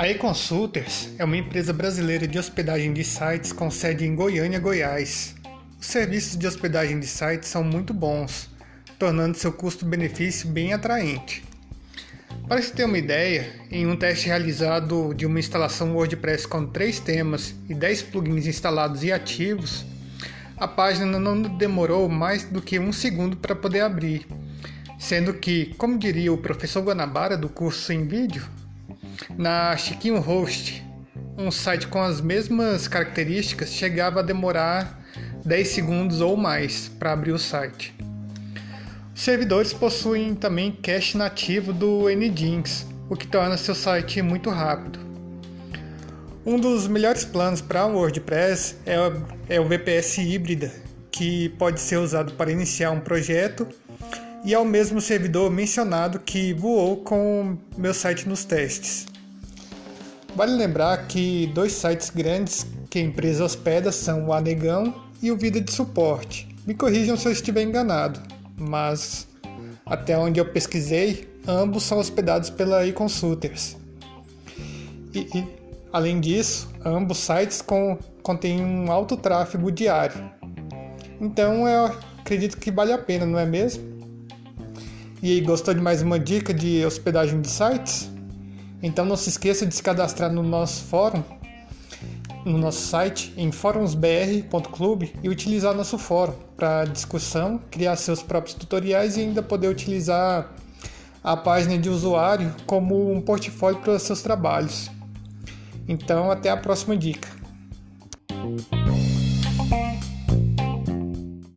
A eConsulters é uma empresa brasileira de hospedagem de sites com sede em Goiânia, Goiás. Os serviços de hospedagem de sites são muito bons, tornando seu custo-benefício bem atraente. Para se ter uma ideia, em um teste realizado de uma instalação WordPress com três temas e 10 plugins instalados e ativos, a página não demorou mais do que um segundo para poder abrir, sendo que, como diria o professor Guanabara do curso em vídeo, na Chiquinho Host, um site com as mesmas características chegava a demorar 10 segundos ou mais para abrir o site. Os servidores possuem também cache nativo do Nginx, o que torna seu site muito rápido. Um dos melhores planos para WordPress é o VPS híbrida, que pode ser usado para iniciar um projeto e é o mesmo servidor mencionado que voou com meu site nos testes. Vale lembrar que dois sites grandes que a empresa hospeda são o Anegão e o Vida de Suporte. Me corrijam se eu estiver enganado, mas até onde eu pesquisei, ambos são hospedados pela eConsulters. E, e, além disso, ambos sites com, contêm um alto tráfego diário. Então eu acredito que vale a pena, não é mesmo? E aí, gostou de mais uma dica de hospedagem de sites? Então não se esqueça de se cadastrar no nosso fórum, no nosso site em forumsbr.club e utilizar nosso fórum para discussão, criar seus próprios tutoriais e ainda poder utilizar a página de usuário como um portfólio para seus trabalhos. Então, até a próxima dica.